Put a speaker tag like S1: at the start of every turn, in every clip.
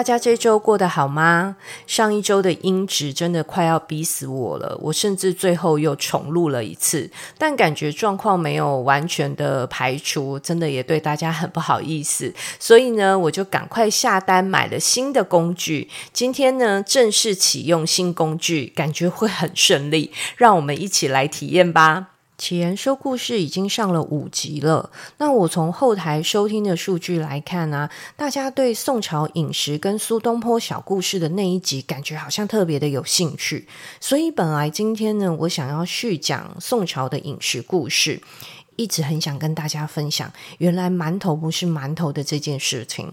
S1: 大家这周过得好吗？上一周的音质真的快要逼死我了，我甚至最后又重录了一次，但感觉状况没有完全的排除，真的也对大家很不好意思。所以呢，我就赶快下单买了新的工具，今天呢正式启用新工具，感觉会很顺利，让我们一起来体验吧。前说故事已经上了五集了。那我从后台收听的数据来看啊，大家对宋朝饮食跟苏东坡小故事的那一集，感觉好像特别的有兴趣。所以本来今天呢，我想要续讲宋朝的饮食故事，一直很想跟大家分享，原来馒头不是馒头的这件事情。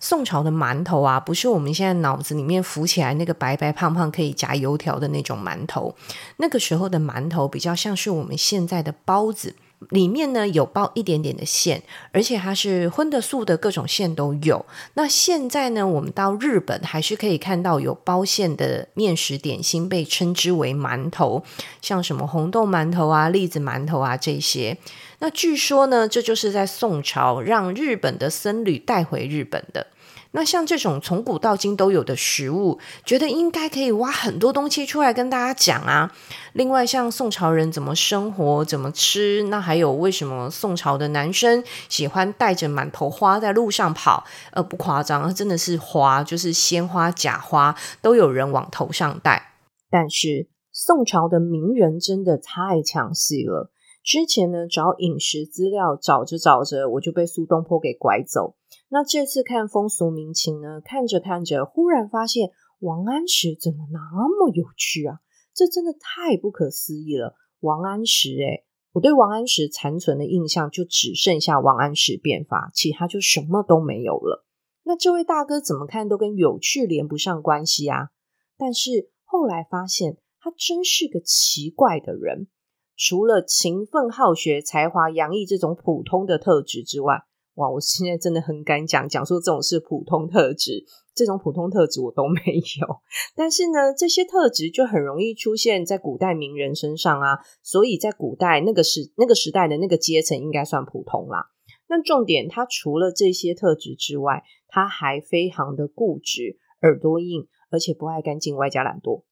S1: 宋朝的馒头啊，不是我们现在脑子里面浮起来那个白白胖胖可以夹油条的那种馒头。那个时候的馒头比较像是我们现在的包子，里面呢有包一点点的馅，而且它是荤的素的，各种馅都有。那现在呢，我们到日本还是可以看到有包馅的面食点心，被称之为馒头，像什么红豆馒头啊、栗子馒头啊这些。那据说呢，这就是在宋朝让日本的僧侣带回日本的。那像这种从古到今都有的食物，觉得应该可以挖很多东西出来跟大家讲啊。另外，像宋朝人怎么生活、怎么吃，那还有为什么宋朝的男生喜欢带着满头花在路上跑？呃，不夸张，真的是花，就是鲜花、假花都有人往头上戴。但是宋朝的名人真的太强势了。之前呢，找饮食资料，找着找着，我就被苏东坡给拐走。那这次看风俗民情呢，看着看着，忽然发现王安石怎么那么有趣啊？这真的太不可思议了！王安石，诶，我对王安石残存的印象就只剩下王安石变法，其他就什么都没有了。那这位大哥怎么看都跟有趣连不上关系啊？但是后来发现，他真是个奇怪的人。除了勤奋好学、才华洋溢这种普通的特质之外，哇！我现在真的很敢讲，讲说这种是普通特质，这种普通特质我都没有。但是呢，这些特质就很容易出现在古代名人身上啊，所以在古代那个时那个时代的那个阶层应该算普通啦。那重点，他除了这些特质之外，他还非常的固执、耳朵硬，而且不爱干净，外加懒惰。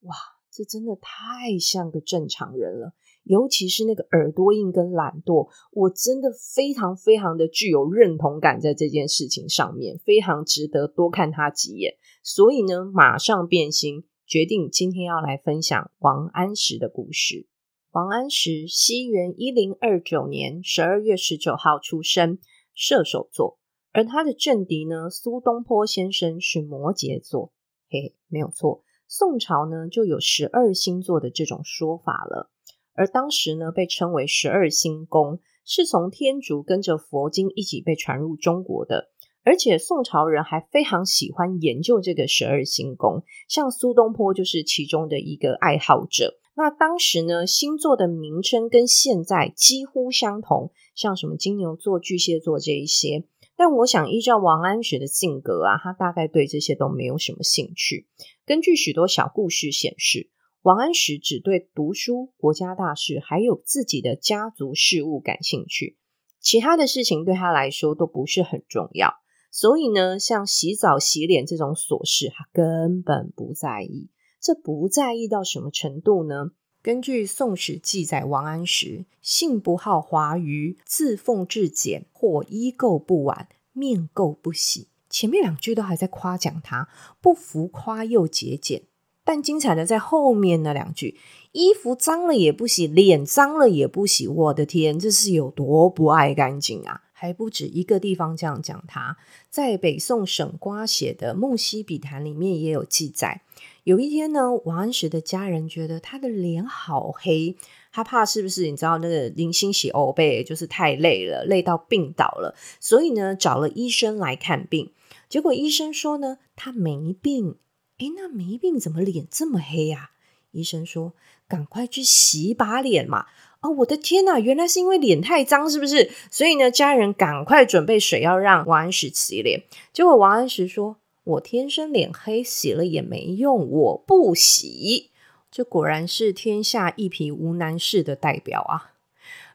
S1: 哇！这真的太像个正常人了。尤其是那个耳朵硬跟懒惰，我真的非常非常的具有认同感，在这件事情上面，非常值得多看他几眼。所以呢，马上变心，决定今天要来分享王安石的故事。王安石，西元一零二九年十二月十九号出生，射手座。而他的政敌呢，苏东坡先生是摩羯座。嘿嘿，没有错，宋朝呢就有十二星座的这种说法了。而当时呢，被称为十二星宫，是从天竺跟着佛经一起被传入中国的。而且宋朝人还非常喜欢研究这个十二星宫，像苏东坡就是其中的一个爱好者。那当时呢，星座的名称跟现在几乎相同，像什么金牛座、巨蟹座这一些。但我想，依照王安石的性格啊，他大概对这些都没有什么兴趣。根据许多小故事显示，王安石只对读书、国家大事，还有自己的家族事务感兴趣，其他的事情对他来说都不是很重要。所以呢，像洗澡、洗脸这种琐事，他根本不在意。这不在意到什么程度呢？根据《宋史》记载，王安石性不好华谀，自奉至俭，或衣垢不挽，面垢不洗。前面两句都还在夸奖他，不浮夸又节俭。但精彩的在后面那两句：衣服脏了也不洗，脸脏了也不洗。我的天，这是有多不爱干净啊！还不止一个地方这样讲他，在北宋沈瓜写的《木樨笔谈》里面也有记载。有一天呢，王安石的家人觉得他的脸好黑，他怕是不是你知道那个林星洗欧背，就是太累了，累到病倒了，所以呢找了医生来看病。结果医生说呢，他没病。诶，那没病怎么脸这么黑呀？医生说：“赶快去洗把脸嘛。”哦，我的天呐，原来是因为脸太脏，是不是？所以呢，家人赶快准备水要让王安石洗脸。结果王安石说：“我天生脸黑，洗了也没用，我不洗。”这果然是天下一匹无难事的代表啊。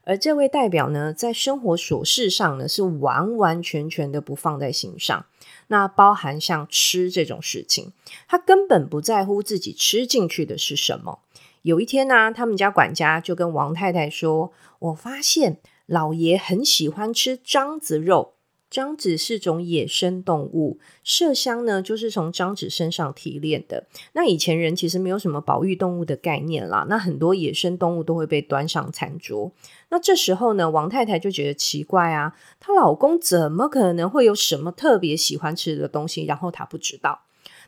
S1: 而这位代表呢，在生活琐事上呢，是完完全全的不放在心上。那包含像吃这种事情，他根本不在乎自己吃进去的是什么。有一天呢、他们家管家就跟王太太说：“我发现老爷很喜欢吃獐子肉。”獐子是种野生动物，麝香呢就是从獐子身上提炼的。那以前人其实没有什么保育动物的概念啦，那很多野生动物都会被端上餐桌。那这时候呢，王太太就觉得奇怪啊，她老公怎么可能会有什么特别喜欢吃的东西，然后她不知道？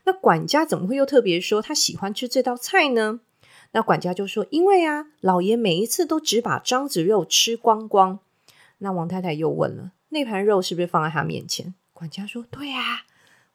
S1: 那管家怎么会又特别说他喜欢吃这道菜呢？那管家就说，因为啊，老爷每一次都只把獐子肉吃光光。那王太太又问了。那盘肉是不是放在他面前？管家说：“对啊。”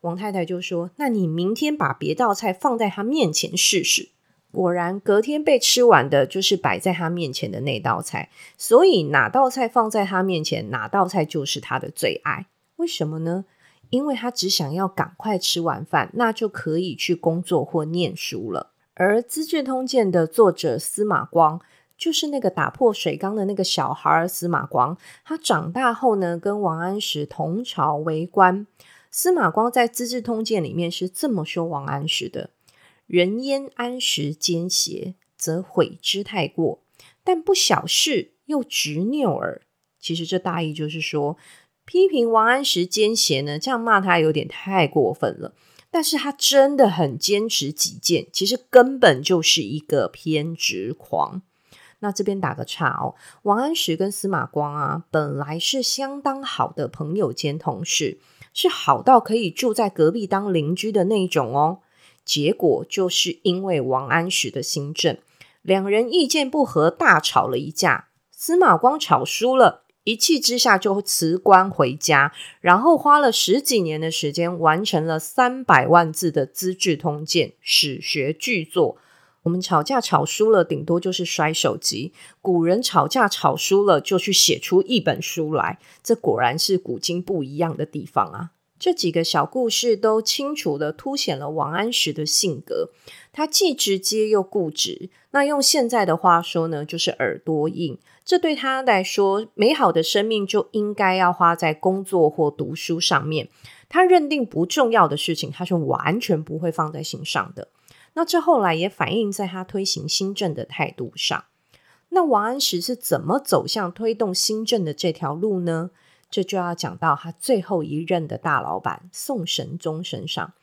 S1: 王太太就说：“那你明天把别道菜放在他面前试试。”果然，隔天被吃完的就是摆在他面前的那道菜。所以，哪道菜放在他面前，哪道菜就是他的最爱。为什么呢？因为他只想要赶快吃完饭，那就可以去工作或念书了。而《资治通鉴》的作者司马光。就是那个打破水缸的那个小孩司马光，他长大后呢，跟王安石同朝为官。司马光在《资治通鉴》里面是这么说王安石的：“人焉安石奸邪，则悔之太过；但不小事，又执拗耳。”其实这大意就是说，批评王安石奸邪呢，这样骂他有点太过分了。但是他真的很坚持己见，其实根本就是一个偏执狂。那这边打个岔哦，王安石跟司马光啊，本来是相当好的朋友兼同事，是好到可以住在隔壁当邻居的那种哦。结果就是因为王安石的新政，两人意见不合，大吵了一架。司马光吵输了，一气之下就辞官回家，然后花了十几年的时间，完成了三百万字的《资治通鉴》史学巨作。我们吵架吵输了，顶多就是摔手机。古人吵架吵输了，就去写出一本书来。这果然是古今不一样的地方啊！这几个小故事都清楚地凸显了王安石的性格。他既直接又固执。那用现在的话说呢，就是耳朵硬。这对他来说，美好的生命就应该要花在工作或读书上面。他认定不重要的事情，他是完全不会放在心上的。那这后来也反映在他推行新政的态度上。那王安石是怎么走向推动新政的这条路呢？这就要讲到他最后一任的大老板宋神宗身上。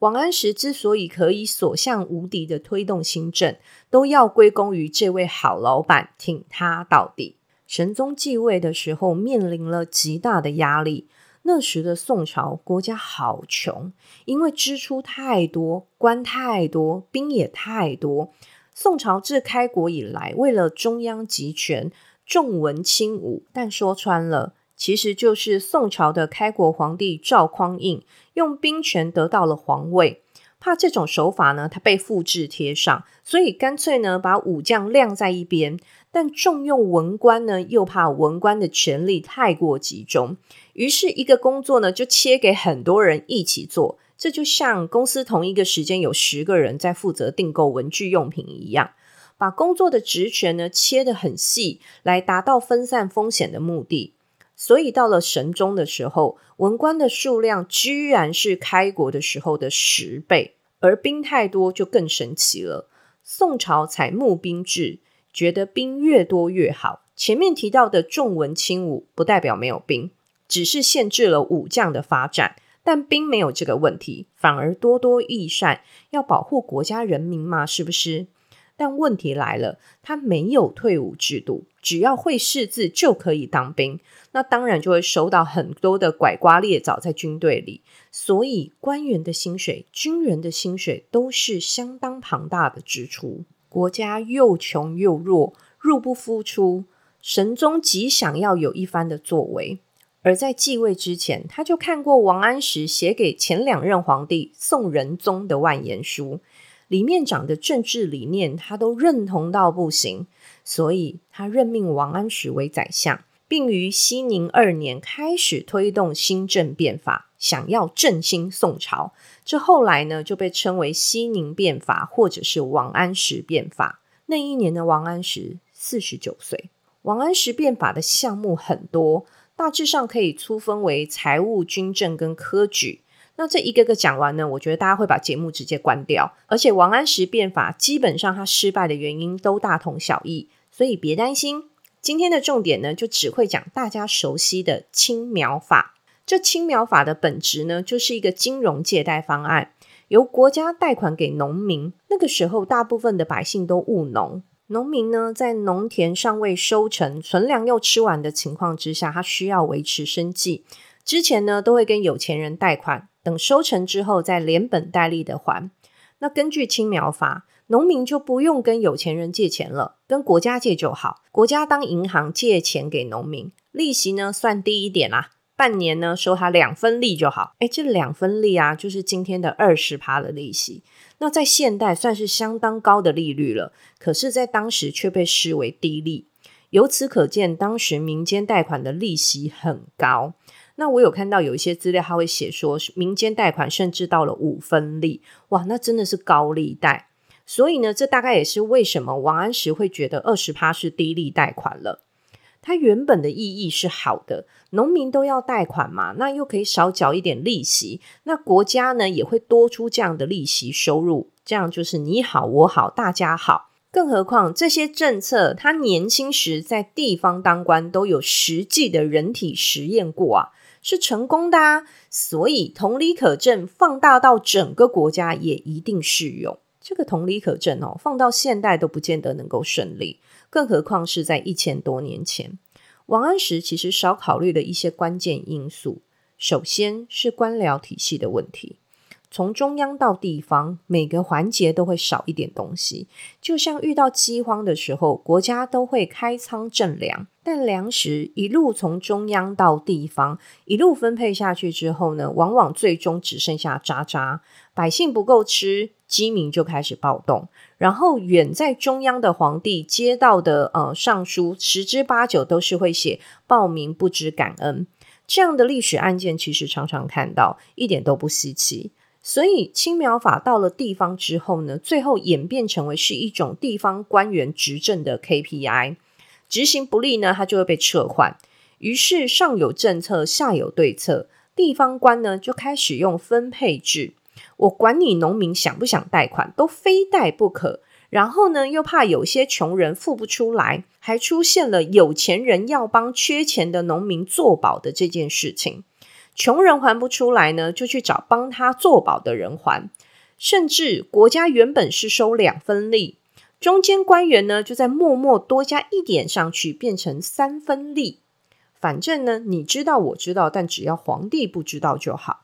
S1: 王安石之所以可以所向无敌的推动新政，都要归功于这位好老板挺他到底。神宗继位的时候，面临了极大的压力。那时的宋朝国家好穷，因为支出太多，官太多，兵也太多。宋朝自开国以来，为了中央集权，重文轻武。但说穿了，其实就是宋朝的开国皇帝赵匡胤用兵权得到了皇位，怕这种手法呢，他被复制贴上，所以干脆呢，把武将晾在一边。但重用文官呢，又怕文官的权力太过集中，于是一个工作呢就切给很多人一起做。这就像公司同一个时间有十个人在负责订购文具用品一样，把工作的职权呢切得很细，来达到分散风险的目的。所以到了神宗的时候，文官的数量居然是开国的时候的十倍，而兵太多就更神奇了。宋朝采募兵制。觉得兵越多越好。前面提到的重文轻武，不代表没有兵，只是限制了武将的发展。但兵没有这个问题，反而多多益善，要保护国家人民嘛，是不是？但问题来了，他没有退伍制度，只要会识字就可以当兵。那当然就会收到很多的拐瓜裂枣在军队里。所以官员的薪水、军人的薪水都是相当庞大的支出。国家又穷又弱，入不敷出。神宗极想要有一番的作为，而在继位之前，他就看过王安石写给前两任皇帝宋仁宗的万言书，里面讲的政治理念，他都认同到不行。所以他任命王安石为宰相，并于熙宁二年开始推动新政变法，想要振兴宋朝。这后来呢就被称为熙宁变法，或者是王安石变法。那一年的王安石四十九岁。王安石变法的项目很多，大致上可以粗分为财务、军政跟科举。那这一个个讲完呢，我觉得大家会把节目直接关掉。而且王安石变法基本上他失败的原因都大同小异，所以别担心。今天的重点呢，就只会讲大家熟悉的青苗法。这青苗法的本质呢，就是一个金融借贷方案，由国家贷款给农民。那个时候，大部分的百姓都务农。农民呢，在农田尚未收成、存粮又吃完的情况之下，他需要维持生计。之前呢，都会跟有钱人贷款，等收成之后再连本带利的还。那根据青苗法，农民就不用跟有钱人借钱了，跟国家借就好。国家当银行借钱给农民，利息呢算低一点啦，半年呢收他两分利就好。诶，这两分利啊，就是今天的二十趴的利息。那在现代算是相当高的利率了，可是，在当时却被视为低利。由此可见，当时民间贷款的利息很高。那我有看到有一些资料，他会写说，民间贷款甚至到了五分利，哇，那真的是高利贷。所以呢，这大概也是为什么王安石会觉得二十趴是低利贷款了。它原本的意义是好的，农民都要贷款嘛，那又可以少缴一点利息，那国家呢也会多出这样的利息收入，这样就是你好我好大家好。更何况这些政策，他年轻时在地方当官都有实际的人体实验过啊，是成功的啊，所以同理可证，放大到整个国家也一定适用。这个同理可证哦，放到现代都不见得能够顺利。更何况是在一千多年前，王安石其实少考虑了一些关键因素。首先是官僚体系的问题。从中央到地方，每个环节都会少一点东西。就像遇到饥荒的时候，国家都会开仓赈粮，但粮食一路从中央到地方，一路分配下去之后呢，往往最终只剩下渣渣，百姓不够吃，饥民就开始暴动。然后远在中央的皇帝接到的呃上书，十之八九都是会写暴民不知感恩。这样的历史案件其实常常看到，一点都不稀奇。所以青苗法到了地方之后呢，最后演变成为是一种地方官员执政的 KPI，执行不力呢，它就会被撤换。于是上有政策，下有对策，地方官呢就开始用分配制，我管你农民想不想贷款，都非贷不可。然后呢，又怕有些穷人付不出来，还出现了有钱人要帮缺钱的农民做保的这件事情。穷人还不出来呢，就去找帮他做保的人还。甚至国家原本是收两分利，中间官员呢就在默默多加一点上去，变成三分利。反正呢，你知道我知道，但只要皇帝不知道就好。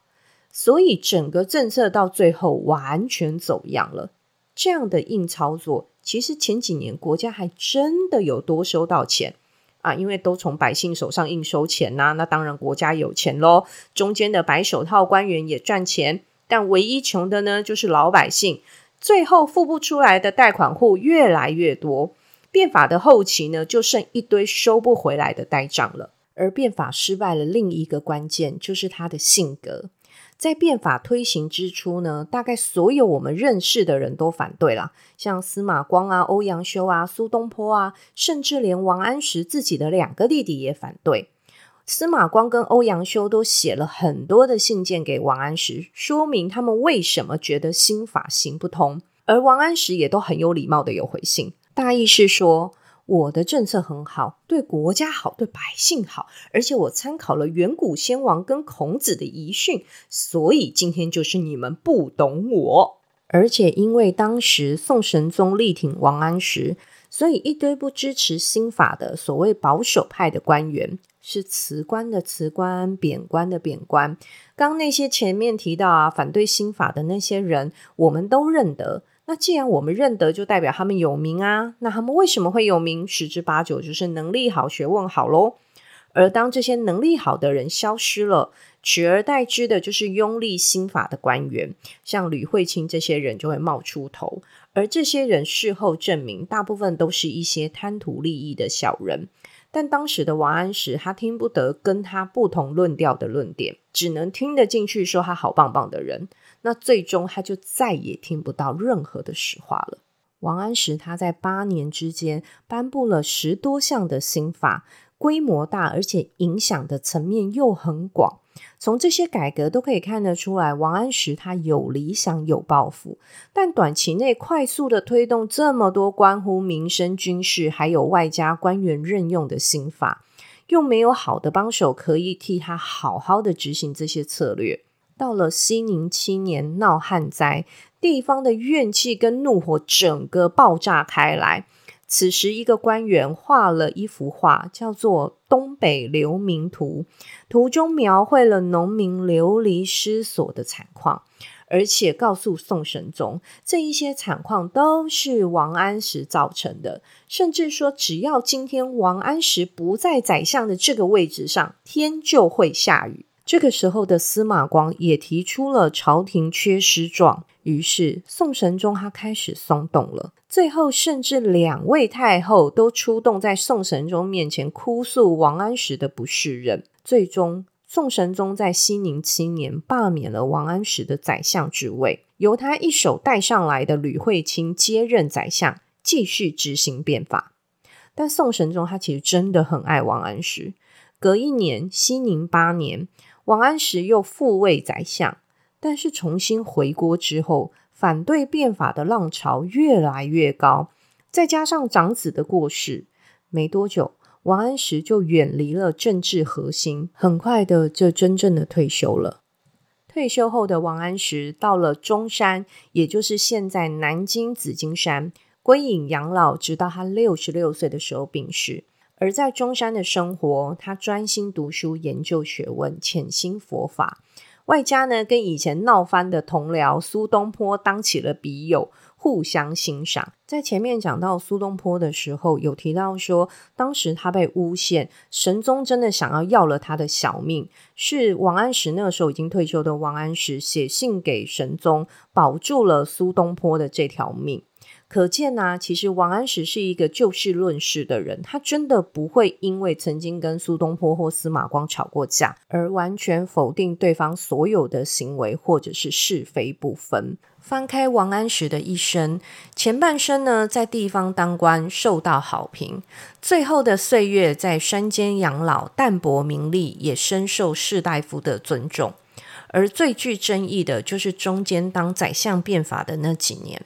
S1: 所以整个政策到最后完全走样了。这样的硬操作，其实前几年国家还真的有多收到钱。啊，因为都从百姓手上应收钱呐、那当然国家有钱喽。中间的白手套官员也赚钱，但唯一穷的呢，就是老百姓。最后付不出来的贷款户越来越多，变法的后期呢，就剩一堆收不回来的呆账了。而变法失败了，另一个关键就是他的性格。在变法推行之初呢，大概所有我们认识的人都反对了，像司马光啊、欧阳修啊、苏东坡啊，甚至连王安石自己的两个弟弟也反对。司马光跟欧阳修都写了很多的信件给王安石，说明他们为什么觉得新法行不通，而王安石也都很有礼貌的有回信，大意是说。我的政策很好，对国家好，对百姓好，而且我参考了远古先王跟孔子的遗训，所以今天就是你们不懂我。而且因为当时宋神宗力挺王安石，所以一堆不支持新法的所谓保守派的官员，是辞官的辞官，贬官的贬官。刚那些前面提到啊，反对新法的那些人，我们都认得。那既然我们认得，就代表他们有名啊。那他们为什么会有名？十之八九就是能力好、学问好喽。而当这些能力好的人消失了，取而代之的就是拥立新法的官员，像吕惠卿这些人就会冒出头。而这些人事后证明，大部分都是一些贪图利益的小人。但当时的王安石，他听不得跟他不同论调的论点，只能听得进去说他好棒棒的人。那最终他就再也听不到任何的实话了。王安石他在八年之间颁布了十多项的新法，规模大，而且影响的层面又很广。从这些改革都可以看得出来，王安石他有理想、有抱负，但短期内快速的推动这么多关乎民生、军事，还有外加官员任用的新法，又没有好的帮手可以替他好好的执行这些策略。到了熙宁七年闹旱灾，地方的怨气跟怒火整个爆炸开来。此时，一个官员画了一幅画，叫做《东北流民图》，图中描绘了农民流离失所的惨况，而且告诉宋神宗，这一些惨况都是王安石造成的，甚至说，只要今天王安石不在宰相的这个位置上，天就会下雨。这个时候的司马光也提出了朝廷缺失状。于是，宋神宗他开始松动了。最后，甚至两位太后都出动在宋神宗面前哭诉王安石的不识任。最终，宋神宗在熙宁七年罢免了王安石的宰相职位，由他一手带上来的吕惠卿接任宰相，继续执行变法。但宋神宗他其实真的很爱王安石。隔一年，熙宁八年，王安石又复位宰相。但是重新回国之后，反对变法的浪潮越来越高，再加上长子的过世，没多久，王安石就远离了政治核心，很快的就真正的退休了。退休后的王安石到了中山，也就是现在南京紫金山，归隐养老，直到他六十六岁的时候病逝。而在中山的生活，他专心读书，研究学问，潜心佛法。外加呢，跟以前闹翻的同僚苏东坡当起了笔友，互相欣赏。在前面讲到苏东坡的时候，有提到说，当时他被诬陷，神宗真的想要要了他的小命，是王安石那个时候已经退休的王安石写信给神宗，保住了苏东坡的这条命。可见呢、其实王安石是一个就事论事的人，他真的不会因为曾经跟苏东坡或司马光吵过架，而完全否定对方所有的行为或者是是非不分。翻开王安石的一生，前半生呢在地方当官受到好评，最后的岁月在山间养老，淡泊名利，也深受士大夫的尊重。而最具争议的就是中间当宰相变法的那几年。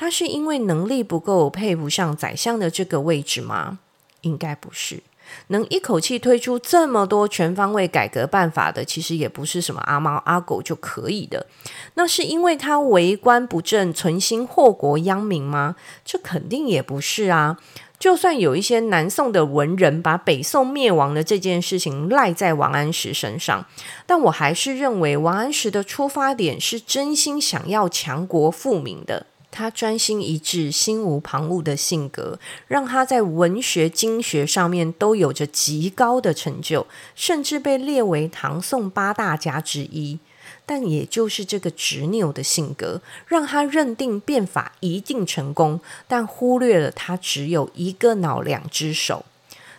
S1: 他是因为能力不够，配不上宰相的这个位置吗？应该不是。能一口气推出这么多全方位改革办法的，其实也不是什么阿猫阿狗就可以的。那是因为他为官不正，存心祸国殃民吗？这肯定也不是啊。就算有一些南宋的文人把北宋灭亡的这件事情赖在王安石身上，但我还是认为王安石的出发点是真心想要强国富民的。他专心一致、心无旁骛的性格，让他在文学、经学上面都有着极高的成就，甚至被列为唐宋八大家之一。但也就是这个执拗的性格，让他认定变法一定成功，但忽略了他只有一个脑、两只手。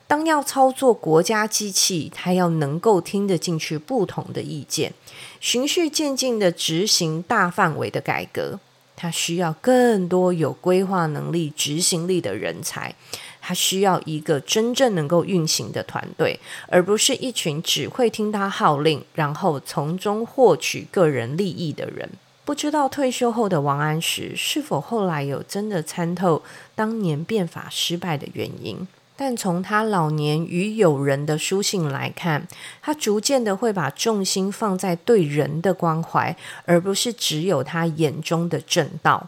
S1: 当要操作国家机器，他要能够听得进去不同的意见，循序渐进地执行大范围的改革。他需要更多有规划能力、执行力的人才，他需要一个真正能够运行的团队，而不是一群只会听他号令，然后从中获取个人利益的人。不知道退休后的王安石是否后来有真的参透当年变法失败的原因？但从他老年与友人的书信来看，他逐渐的会把重心放在对人的关怀，而不是只有他眼中的正道。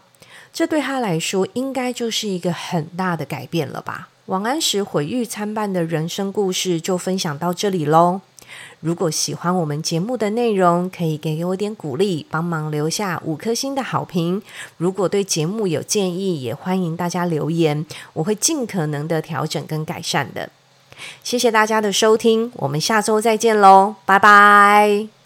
S1: 这对他来说，应该就是一个很大的改变了吧？王安石毁誉参半的人生故事就分享到这里喽。如果喜欢我们节目的内容，可以给我点鼓励，帮忙留下五颗星的好评。如果对节目有建议，也欢迎大家留言，我会尽可能的调整跟改善的。谢谢大家的收听，我们下周再见喽，拜拜。